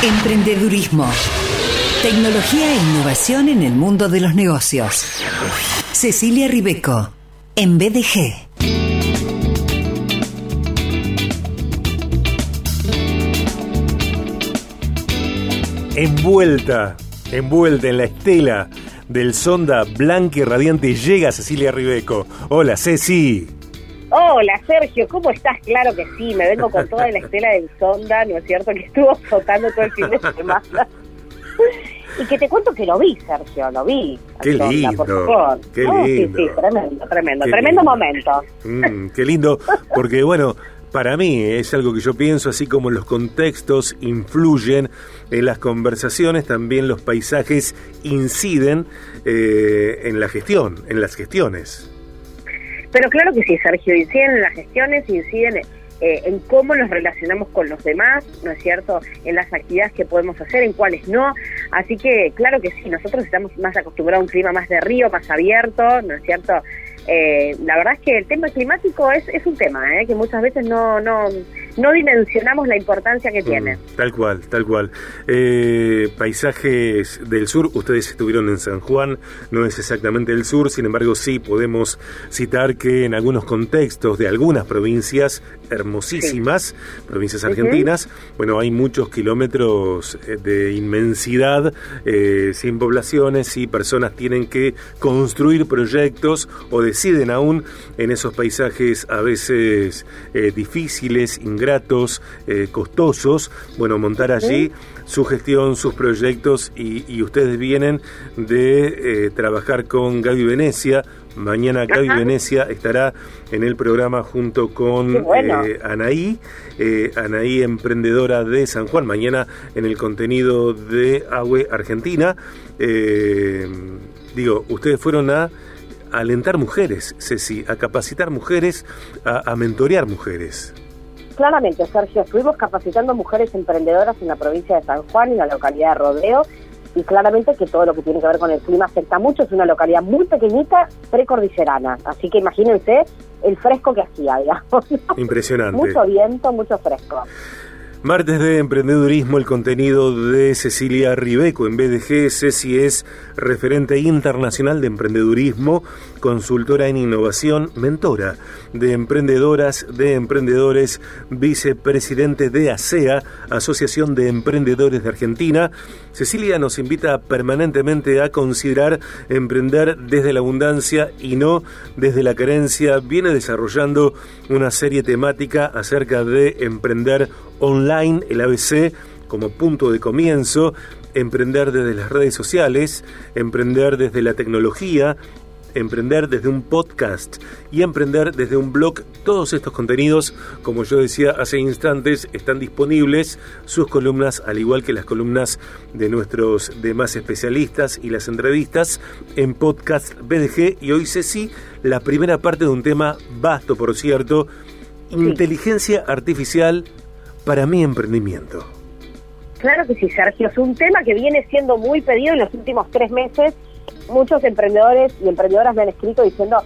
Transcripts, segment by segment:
Emprendedurismo. Tecnología e innovación en el mundo de los negocios. Cecilia Ribeco, en BDG. Envuelta, envuelta en la estela del sonda blanca y radiante llega Cecilia Ribeco. Hola, Ceci. Hola Sergio, ¿cómo estás? Claro que sí, me vengo con toda la estela del sonda, ¿no es cierto? Que estuvo flotando todo el fin de semana. Y que te cuento que lo vi, Sergio, lo vi. Qué lindo. Por favor. Qué lindo. Sí, sí, tremendo, tremendo, tremendo momento. Mm, qué lindo, porque bueno, para mí es algo que yo pienso, así como los contextos influyen en las conversaciones, también los paisajes inciden eh, en la gestión, en las gestiones. Pero claro que sí, Sergio, inciden en las gestiones, inciden eh, en cómo nos relacionamos con los demás, ¿no es cierto? En las actividades que podemos hacer, en cuáles no. Así que claro que sí, nosotros estamos más acostumbrados a un clima más de río, más abierto, ¿no es cierto? Eh, la verdad es que el tema climático es, es un tema ¿eh? que muchas veces no, no, no dimensionamos la importancia que tiene. Mm, tal cual, tal cual. Eh, paisajes del sur, ustedes estuvieron en San Juan, no es exactamente el sur, sin embargo sí podemos citar que en algunos contextos de algunas provincias hermosísimas, provincias argentinas, bueno, hay muchos kilómetros de inmensidad, sin poblaciones y personas tienen que construir proyectos o de deciden aún en esos paisajes a veces eh, difíciles, ingratos, eh, costosos, bueno, montar allí su gestión, sus proyectos y, ustedes vienen de eh, trabajar con Gaby Venecia. Mañana Gaby Venecia estará en el programa junto con Anaí, Anaí emprendedora de San Juan, mañana en el contenido de Agüe Argentina. digo, ustedes fueron a alentar mujeres, Ceci, a capacitar mujeres, a, mentorear mujeres. Claramente, Sergio, estuvimos capacitando mujeres emprendedoras en la provincia de San Juan, en la localidad de Rodeo, y claramente que todo lo que tiene que ver con el clima afecta mucho. Es una localidad muy pequeñita, precordillerana, así que imagínense el fresco que hacía, digamos. Impresionante. mucho viento, mucho fresco. Martes de Emprendedurismo, el contenido de Cecilia Ribeco en BDG. Ceci es referente internacional de emprendedurismo, consultora en innovación, mentora de emprendedoras, de emprendedores, vicepresidente de ASEA, Asociación de Emprendedores de Argentina. Cecilia nos invita permanentemente a considerar emprender desde la abundancia y no desde la carencia. Viene desarrollando una serie temática acerca de emprender online, el ABC, como punto de comienzo, emprender desde las redes sociales, emprender desde la tecnología, emprender desde un podcast y emprender desde un blog. Todos estos contenidos, como yo decía hace instantes, están disponibles, sus columnas, al igual que las columnas de nuestros demás especialistas y las entrevistas, en podcast BDG. Y hoy sí, la primera parte de un tema vasto, por cierto, inteligencia artificial para mi emprendimiento. Claro que sí, Sergio. Es un tema que viene siendo muy pedido en los últimos tres meses. Muchos emprendedores y emprendedoras me han escrito diciendo,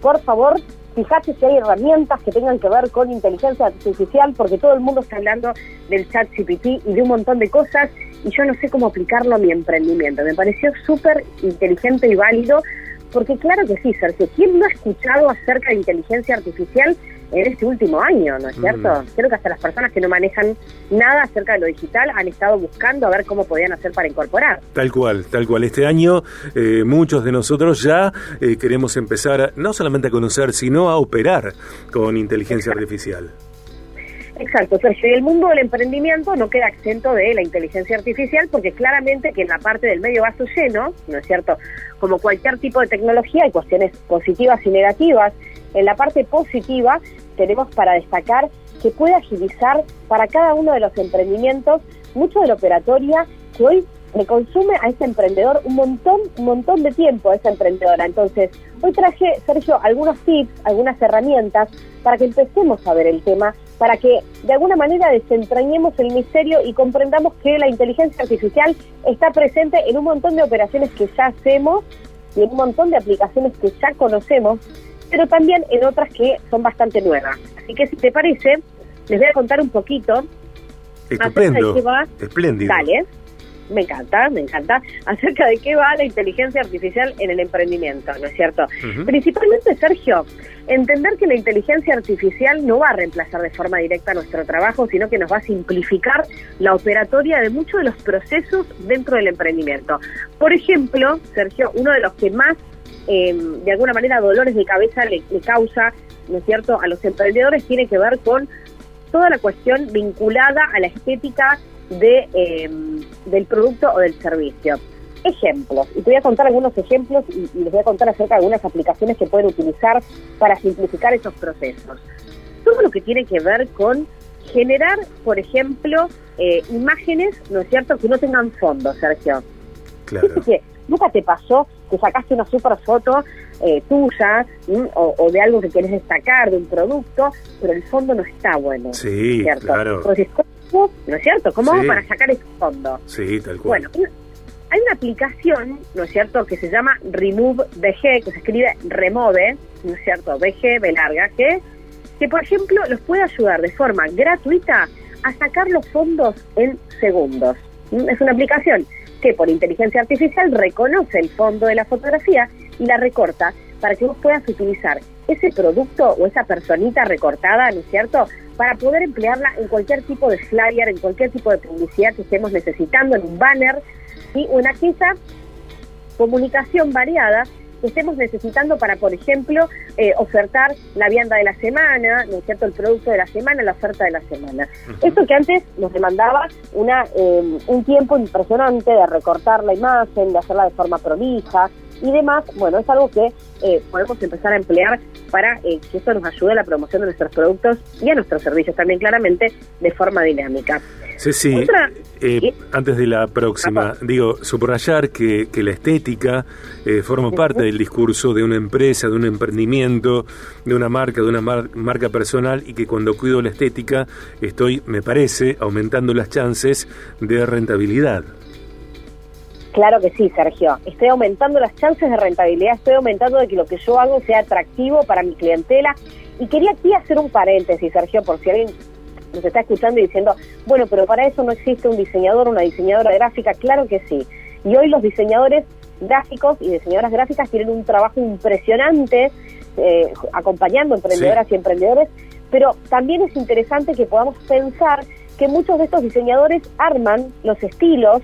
por favor, fíjate si hay herramientas que tengan que ver con inteligencia artificial, porque todo el mundo está hablando del chat GPT y de un montón de cosas, y yo no sé cómo aplicarlo a mi emprendimiento. Me pareció súper inteligente y válido, porque claro que sí, Sergio, ¿quién no ha escuchado acerca de inteligencia artificial en este último año, ¿no es cierto? Mm. Creo que hasta las personas que no manejan nada acerca de lo digital han estado buscando a ver cómo podían hacer para incorporar. Tal cual, tal cual. Este año eh, muchos de nosotros ya eh, queremos empezar no solamente a conocer, sino a operar con inteligencia artificial. Exacto, Sergio. Y el mundo del emprendimiento no queda exento de la inteligencia artificial porque claramente que en la parte del medio vaso lleno, ¿no es cierto? Como cualquier tipo de tecnología hay cuestiones positivas y negativas. En la parte positiva tenemos para destacar que puede agilizar para cada uno de los emprendimientos mucho de la operatoria que hoy le consume a ese emprendedor un montón, un montón de tiempo a esa emprendedora. Entonces, hoy traje, Sergio, algunos tips, algunas herramientas para que empecemos a ver el tema, para que de alguna manera desentrañemos el misterio y comprendamos que la inteligencia artificial está presente en un montón de operaciones que ya hacemos y en un montón de aplicaciones que ya conocemos pero también en otras que son bastante nuevas. Así que si te parece, les voy a contar un poquito Estupendo. Espléndido. Dale. Me encanta, me encanta. Acerca de qué va la inteligencia artificial en el emprendimiento, ¿no es cierto? Principalmente, Sergio, entender que la inteligencia artificial no va a reemplazar de forma directa nuestro trabajo, sino que nos va a simplificar la operatoria de muchos de los procesos dentro del emprendimiento. Por ejemplo, Sergio, uno de los que más, eh, de alguna manera, dolores de cabeza le, le causa, ¿no es cierto?, a los emprendedores tiene que ver con toda la cuestión vinculada a la estética de, em, del producto o del servicio. Ejemplos, y te voy a contar algunos ejemplos y, les voy a contar acerca de algunas aplicaciones que pueden utilizar para simplificar esos procesos. Todo lo que tiene que ver con generar, por ejemplo, eh, imágenes, ¿no es cierto?, que no tengan fondo, Sergio. Claro. Que nunca te pasó que sacaste una super foto eh, tuya o, de algo que quieres destacar, de un producto, pero el fondo no está bueno. Sí, claro. ¿no es cierto? ¿Cómo hago para sacar ese fondo? Sí, tal cual. Bueno, hay una aplicación, ¿no es cierto?, que se llama Remove BG, que se escribe Remove, ¿no es cierto?, BG, B larga, que, que por ejemplo los puede ayudar de forma gratuita a sacar los fondos en segundos. Es una aplicación que por inteligencia artificial reconoce el fondo de la fotografía y la recorta para que vos puedas utilizar ese producto o esa personita recortada, ¿no es cierto?, para poder emplearla en cualquier tipo de flyer, en cualquier tipo de publicidad que estemos necesitando, en un banner, o en aquella comunicación variada que estemos necesitando para, por ejemplo, eh, ofertar la vianda de la semana, ¿no es cierto?, el producto de la semana, la oferta de la semana. Esto que antes nos demandaba una eh, un tiempo impresionante de recortar la imagen, de hacerla de forma prolija, y demás, bueno, es algo que eh, podemos empezar a emplear para eh, que eso nos ayude a la promoción de nuestros productos y a nuestros servicios también claramente de forma dinámica. Sí, sí. Eh, antes de la próxima, digo, subrayar que, que la estética forma parte del discurso de una empresa, de un emprendimiento, de una marca, de una marca personal y que cuando cuido la estética estoy, me parece, aumentando las chances de rentabilidad. Claro que sí, Sergio. Estoy aumentando las chances de rentabilidad, estoy aumentando de que lo que yo hago sea atractivo para mi clientela. Y quería aquí hacer un paréntesis, Sergio, por si alguien nos está escuchando y diciendo, bueno, pero para eso no existe un diseñador, una diseñadora gráfica. Claro que sí. Y hoy los diseñadores gráficos y diseñadoras gráficas tienen un trabajo impresionante eh, acompañando emprendedoras y emprendedores, pero también es interesante que podamos pensar que muchos de estos diseñadores arman los estilos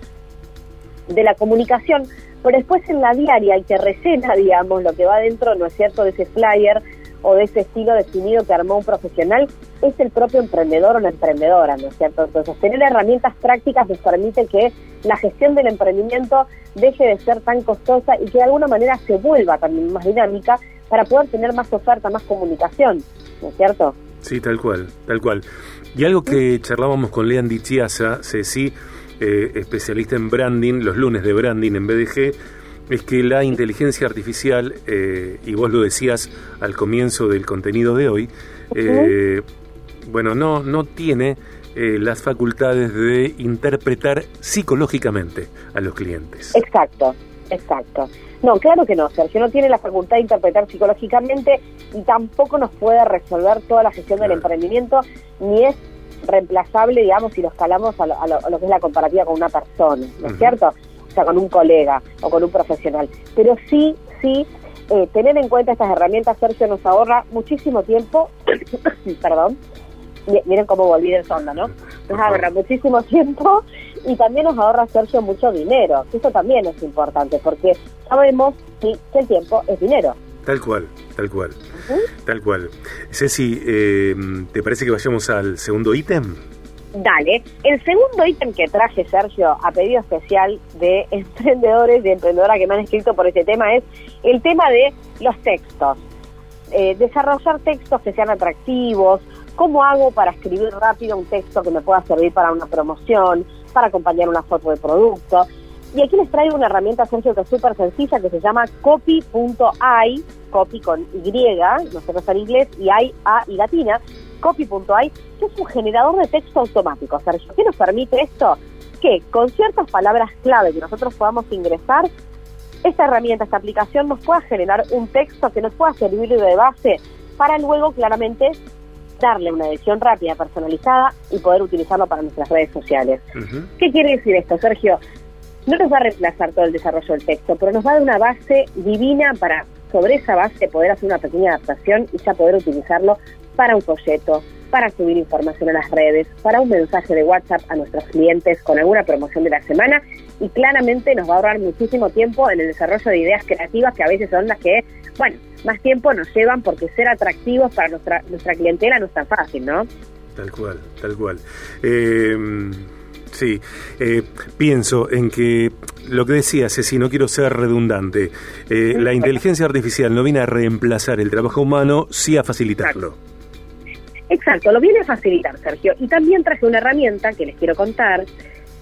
de la comunicación, pero después en la diaria y que rellena, digamos, lo que va dentro, ¿no es cierto?, de ese flyer o de ese estilo definido que armó un profesional, es el propio emprendedor o la emprendedora, ¿no es cierto? Entonces, tener herramientas prácticas nos permite que la gestión del emprendimiento deje de ser tan costosa y que de alguna manera se vuelva también más dinámica para poder tener más oferta, más comunicación, ¿no es cierto? Sí, tal cual, tal cual. Y algo que charlábamos con Leandri Chiasa, Ceci, eh, especialista en branding, los lunes de branding en BDG, es que la inteligencia artificial, eh, y vos lo decías al comienzo del contenido de hoy, eh, bueno, no, no tiene las facultades de interpretar psicológicamente a los clientes. Exacto, exacto. No, claro que no, Sergio, no tiene la facultad de interpretar psicológicamente y tampoco nos puede resolver toda la gestión del emprendimiento, ni es reemplazable, digamos, si lo escalamos a lo, que es la comparativa con una persona, ¿no es cierto? O sea, con un colega o con un profesional. Pero sí, sí, eh, tener en cuenta estas herramientas, Sergio, nos ahorra muchísimo tiempo, perdón, miren cómo volví del sonda, ¿no? Nos ahorra muchísimo tiempo y también nos ahorra, Sergio, mucho dinero. Eso también es importante porque sabemos que el tiempo es dinero. Tal cual, tal cual. Tal cual. Ceci, eh, ¿te parece que vayamos al segundo ítem? Dale. El segundo ítem que traje, Sergio, a pedido especial de emprendedores y emprendedoras que me han escrito por este tema es el tema de los textos. Eh, desarrollar textos que sean atractivos, cómo hago para escribir rápido un texto que me pueda servir para una promoción, para acompañar una foto de producto. Y aquí les traigo una herramienta, Sergio, que es súper sencilla, que se llama copy.ai, copy con Y, no sé no en inglés, y hay A y latina, copy.ai, que es un generador de texto automático. Sergio, ¿qué nos permite esto? Que con ciertas palabras clave que nosotros podamos ingresar, esta herramienta, esta aplicación nos pueda generar un texto que nos pueda servir de base para luego claramente darle una edición rápida, personalizada y poder utilizarlo para nuestras redes sociales. ¿Qué quiere decir esto, Sergio? No nos va a reemplazar todo el desarrollo del texto, pero nos va a dar una base divina para sobre esa base poder hacer una pequeña adaptación y ya poder utilizarlo para un folleto, para subir información a las redes, para un mensaje de WhatsApp a nuestros clientes con alguna promoción de la semana y claramente nos va a ahorrar muchísimo tiempo en el desarrollo de ideas creativas que a veces son las que, bueno, más tiempo nos llevan porque ser atractivos para nuestra, nuestra clientela no es tan fácil, ¿no? Tal cual, tal cual. Eh, sí, eh, pienso en que lo que decía Ceci, no quiero ser redundante, eh, la inteligencia artificial no viene a reemplazar el trabajo humano, sí a facilitarlo. Exacto, lo viene a facilitar, Sergio. Y también traje una herramienta que les quiero contar,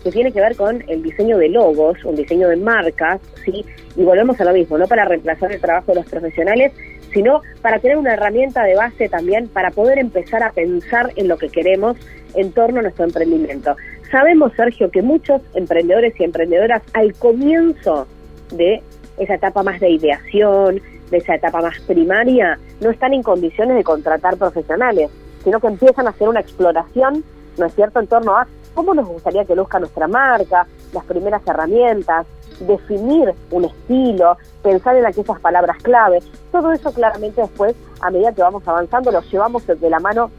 que tiene que ver con el diseño de logos, un diseño de marcas, ¿sí? Y volvemos a lo mismo, no para reemplazar el trabajo de los profesionales, sino para tener una herramienta de base también para poder empezar a pensar en lo que queremos en torno a nuestro emprendimiento. Sabemos, Sergio, que muchos emprendedores y emprendedoras al comienzo de esa etapa más de ideación, de esa etapa más primaria, no están en condiciones de contratar profesionales sino que empiezan a hacer una exploración, ¿no es cierto?, en torno a cómo nos gustaría que luzca nuestra marca, las primeras herramientas, definir un estilo, pensar en aquellas palabras clave. Todo eso claramente después, a medida que vamos avanzando, lo llevamos de la mano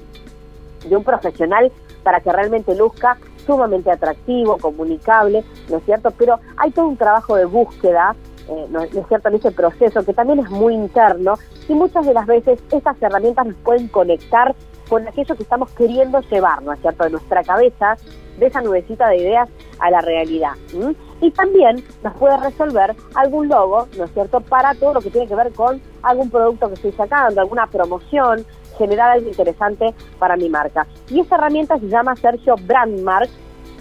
de un profesional para que realmente luzca sumamente atractivo, comunicable, ¿no es cierto? Pero hay todo un trabajo de búsqueda, eh, ¿no es cierto?, en ese proceso que también es muy interno y muchas de las veces estas herramientas nos pueden conectar con aquello que estamos queriendo llevar, ¿no es cierto?, de nuestra cabeza, de esa nubecita de ideas a la realidad. Y también nos puede resolver algún logo, ¿no es cierto?, para todo lo que tiene que ver con algún producto que estoy sacando, alguna promoción, generar algo interesante para mi marca. Y esta herramienta se llama Sergio Brandmark,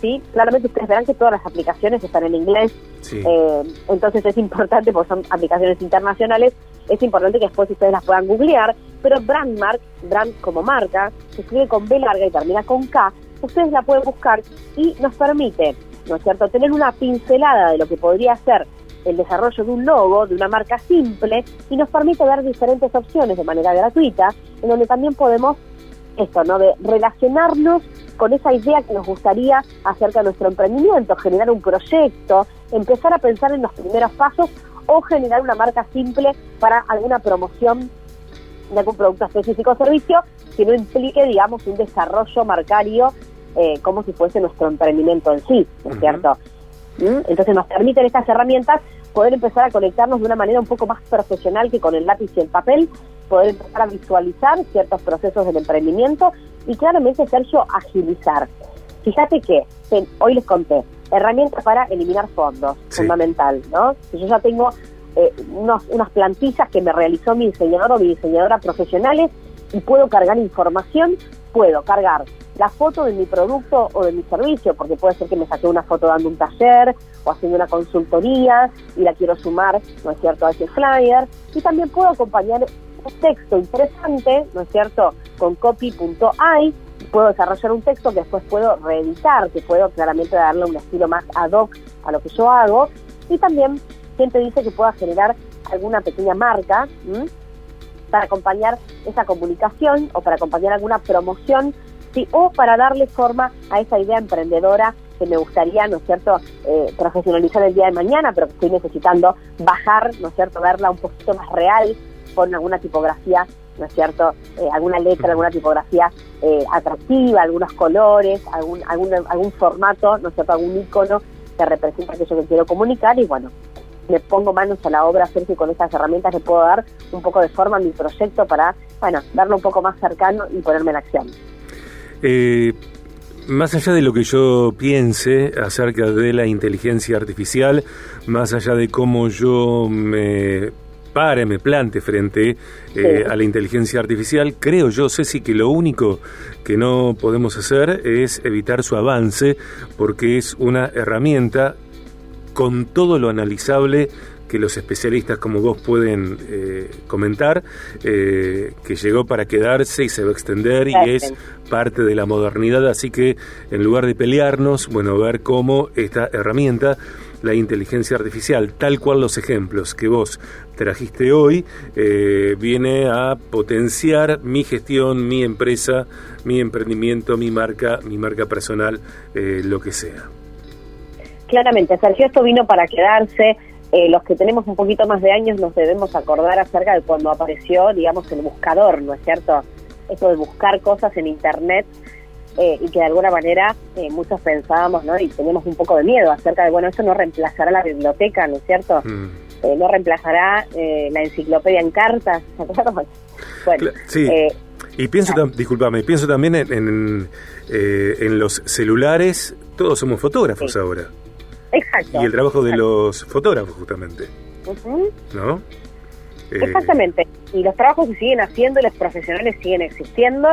¿sí? Claramente ustedes verán que todas las aplicaciones están en inglés, eh, entonces es importante, porque son aplicaciones internacionales, es importante que después ustedes las puedan googlear, pero Brandmark, brand como marca, se escribe con B larga y termina con K, ustedes la pueden buscar y nos permite, ¿no es cierto?, tener una pincelada de lo que podría ser el desarrollo de un logo, de una marca simple, y nos permite ver diferentes opciones de manera gratuita, en donde también podemos, esto, ¿no?, de relacionarnos con esa idea que nos gustaría acerca de nuestro emprendimiento, generar un proyecto, empezar a pensar en los primeros pasos o generar una marca simple para alguna promoción de algún producto específico o servicio que no implique, digamos, un desarrollo marcario eh, como si fuese nuestro emprendimiento en sí, ¿no es cierto? ¿Mm? Entonces nos permiten estas herramientas poder empezar a conectarnos de una manera un poco más profesional que con el lápiz y el papel, poder empezar a visualizar ciertos procesos del emprendimiento y claramente, Sergio, agilizar. Fíjate que hoy les conté, herramientas para eliminar fondos, fundamental, ¿no? Yo ya tengo eh, unos, unas plantillas que me realizó mi diseñador o mi diseñadora profesionales y puedo cargar información, puedo cargar la foto de mi producto o de mi servicio, porque puede ser que me saqué una foto dando un taller o haciendo una consultoría y la quiero sumar, ¿no es cierto?, a ese flyer. Y también puedo acompañar un texto interesante, ¿no es cierto?, con copy.ai. Puedo desarrollar un texto que después puedo reeditar, que puedo claramente darle un estilo más ad hoc a lo que yo hago. Y también siempre dice que pueda generar alguna pequeña marca para acompañar esa comunicación o para acompañar alguna promoción o para darle forma a esa idea emprendedora que me gustaría, ¿no es cierto?, eh, profesionalizar el día de mañana, pero que estoy necesitando bajar, ¿no es cierto?, verla un poquito más real con alguna tipografía, ¿no es cierto?, eh, alguna letra, alguna tipografía eh, atractiva, algunos colores, algún, algún, algún formato, ¿no es cierto?, algún icono que representa aquello que quiero comunicar y bueno, me pongo manos a la obra, Sergio, con estas herramientas le puedo dar un poco de forma a mi proyecto para, bueno, darlo un poco más cercano y ponerme en acción. Eh, más allá de lo que yo piense acerca de la inteligencia artificial, más allá de cómo yo me pare, me plante frente eh, a la inteligencia artificial, creo yo, Ceci, que lo único que no podemos hacer es evitar su avance porque es una herramienta con todo lo analizable que los especialistas como vos pueden eh, comentar, eh, que llegó para quedarse y se va a extender y es parte de la modernidad, así que en lugar de pelearnos, bueno, ver cómo esta herramienta la inteligencia artificial, tal cual los ejemplos que vos trajiste hoy, eh, viene a potenciar mi gestión, mi empresa, mi emprendimiento, mi marca, mi marca personal, lo que sea. Claramente, Sergio, esto vino para quedarse. Eh, los que tenemos un poquito más de años nos debemos acordar acerca de cuando apareció, digamos, el buscador, ¿no es cierto? Eso de buscar cosas en Internet eh, y que de alguna manera eh, muchos pensábamos, ¿no? Y teníamos un poco de miedo acerca de, bueno, eso no reemplazará la biblioteca, ¿no es cierto? Mm. Eh, no reemplazará la enciclopedia en cartas, Bueno, sí. y pienso, discúlpame, pienso también en, en, los celulares, todos somos fotógrafos ahora. Exacto. Y el trabajo de los fotógrafos, justamente. ¿No? Exactamente. Y los trabajos se siguen haciendo y los profesionales siguen existiendo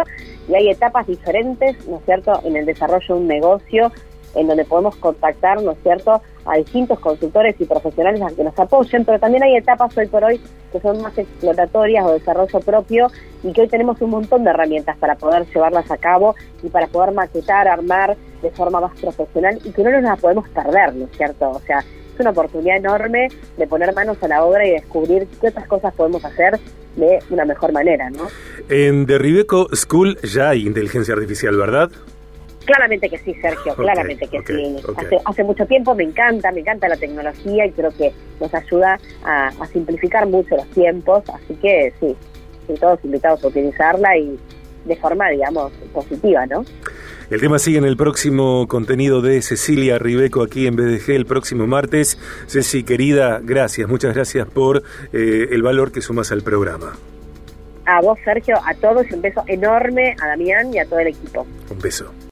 y hay etapas diferentes, ¿no es cierto?, en el desarrollo de un negocio en donde podemos contactar, ¿no es cierto?, a distintos consultores y profesionales a que nos apoyen, pero también hay etapas hoy por hoy que son más explotatorias o desarrollo propio y que hoy tenemos un montón de herramientas para poder llevarlas a cabo y para poder maquetar, armar de forma más profesional y que no nos las podemos perder, ¿no es cierto? O sea, es una oportunidad enorme de poner manos a la obra y descubrir qué otras cosas podemos hacer de una mejor manera, ¿no? En Derribeco School ya hay inteligencia artificial, ¿verdad? Claramente que sí, Sergio, claramente que sí. Hace, mucho tiempo me encanta, me encanta la tecnología y creo que nos ayuda a, simplificar mucho los tiempos, así que sí, todos invitados a utilizarla y de forma, digamos, positiva, ¿no? El tema sigue en el próximo contenido de Cecilia Ribeco aquí en BDG el próximo martes. Ceci, querida, gracias, muchas gracias por eh, el valor que sumas al programa. A vos, Sergio, a todos y un beso enorme a Damián y a todo el equipo. Un beso.